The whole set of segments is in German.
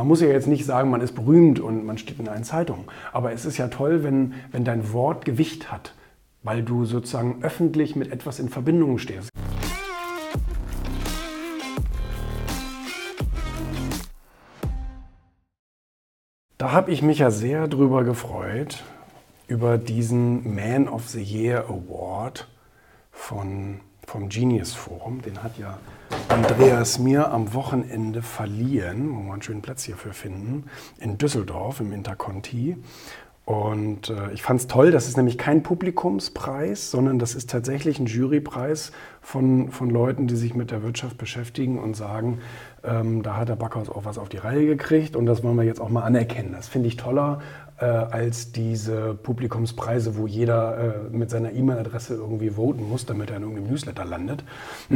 man muss ja jetzt nicht sagen, man ist berühmt und man steht in allen Zeitungen. Aber es ist ja toll, wenn, wenn dein Wort Gewicht hat, weil du sozusagen öffentlich mit etwas in Verbindung stehst. Da habe ich mich ja sehr drüber gefreut, über diesen Man of the Year Award von, vom Genius Forum. Den hat ja Andreas mir am Wochenende verliehen, wo wir einen schönen Platz hierfür finden, in Düsseldorf im Interconti. Und äh, ich fand es toll, das ist nämlich kein Publikumspreis, sondern das ist tatsächlich ein Jurypreis von, von Leuten, die sich mit der Wirtschaft beschäftigen und sagen, ähm, da hat der Backhaus auch was auf die Reihe gekriegt und das wollen wir jetzt auch mal anerkennen. Das finde ich toller äh, als diese Publikumspreise, wo jeder äh, mit seiner E-Mail-Adresse irgendwie voten muss, damit er in irgendeinem Newsletter landet.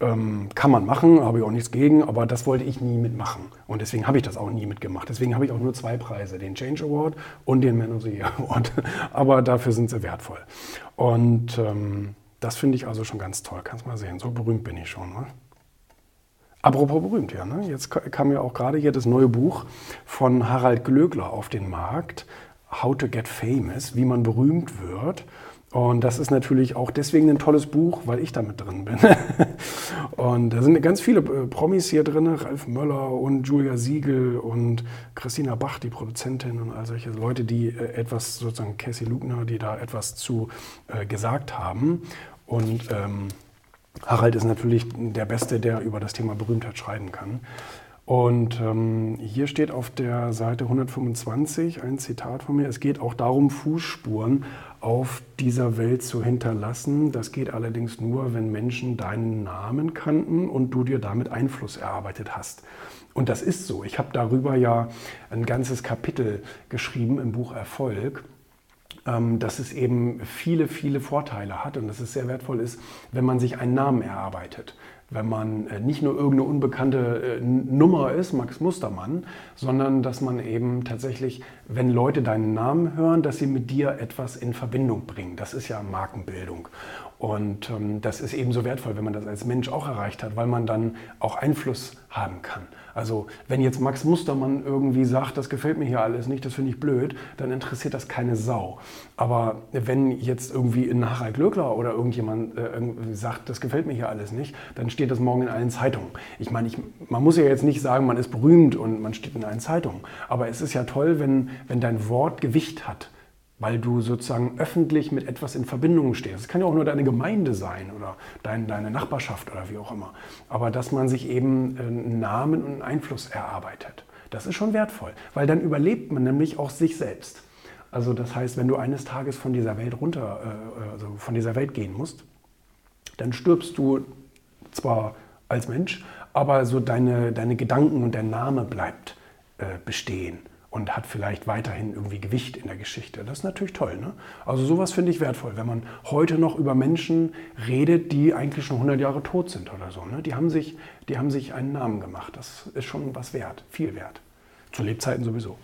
ähm, kann man machen, habe ich auch nichts gegen, aber das wollte ich nie mitmachen. Und deswegen habe ich das auch nie mitgemacht. Deswegen habe ich auch nur zwei Preise, den Change Award und den Man of the Year Award. aber dafür sind sie wertvoll. Und ähm, das finde ich also schon ganz toll. Kannst mal sehen, so berühmt bin ich schon. Ne? Apropos berühmt, ja. Ne? Jetzt kam ja auch gerade hier das neue Buch von Harald Glöckler auf den Markt, How to Get Famous, wie man berühmt wird. Und das ist natürlich auch deswegen ein tolles Buch, weil ich damit drin bin. und da sind ganz viele äh, Promis hier drin, Ralf Möller und Julia Siegel und Christina Bach, die Produzentin und all solche Leute, die äh, etwas, sozusagen Cassie Lugner, die da etwas zu äh, gesagt haben. Und ähm, Harald ist natürlich der Beste, der über das Thema Berühmtheit schreiben kann. Und ähm, hier steht auf der Seite 125 ein Zitat von mir. Es geht auch darum, Fußspuren auf dieser Welt zu hinterlassen. Das geht allerdings nur, wenn Menschen deinen Namen kannten und du dir damit Einfluss erarbeitet hast. Und das ist so. Ich habe darüber ja ein ganzes Kapitel geschrieben im Buch Erfolg. Ähm, dass es eben viele, viele Vorteile hat und dass es sehr wertvoll ist, wenn man sich einen Namen erarbeitet. Wenn man äh, nicht nur irgendeine unbekannte äh, Nummer ist, Max Mustermann, sondern dass man eben tatsächlich, wenn Leute deinen Namen hören, dass sie mit dir etwas in Verbindung bringen. Das ist ja Markenbildung. Und ähm, das ist ebenso wertvoll, wenn man das als Mensch auch erreicht hat, weil man dann auch Einfluss haben kann. Also wenn jetzt Max Mustermann irgendwie sagt, das gefällt mir hier alles nicht, das finde ich blöd, dann interessiert das keine Sau. Aber wenn jetzt irgendwie ein Harald Glöckler oder irgendjemand äh, sagt, das gefällt mir hier alles nicht, dann steht das morgen in allen Zeitungen. Ich meine, man muss ja jetzt nicht sagen, man ist berühmt und man steht in allen Zeitungen. Aber es ist ja toll, wenn, wenn dein Wort Gewicht hat weil du sozusagen öffentlich mit etwas in Verbindung stehst. Es kann ja auch nur deine Gemeinde sein oder dein, deine Nachbarschaft oder wie auch immer. Aber dass man sich eben einen Namen und einen Einfluss erarbeitet, das ist schon wertvoll, weil dann überlebt man nämlich auch sich selbst. Also das heißt, wenn du eines Tages von dieser Welt runter, äh, also von dieser Welt gehen musst, dann stirbst du zwar als Mensch, aber so deine, deine Gedanken und der Name bleibt äh, bestehen und hat vielleicht weiterhin irgendwie Gewicht in der Geschichte. Das ist natürlich toll. Ne? Also sowas finde ich wertvoll, wenn man heute noch über Menschen redet, die eigentlich schon 100 Jahre tot sind oder so. Ne? Die, haben sich, die haben sich einen Namen gemacht. Das ist schon was wert, viel wert. Zu Lebzeiten sowieso.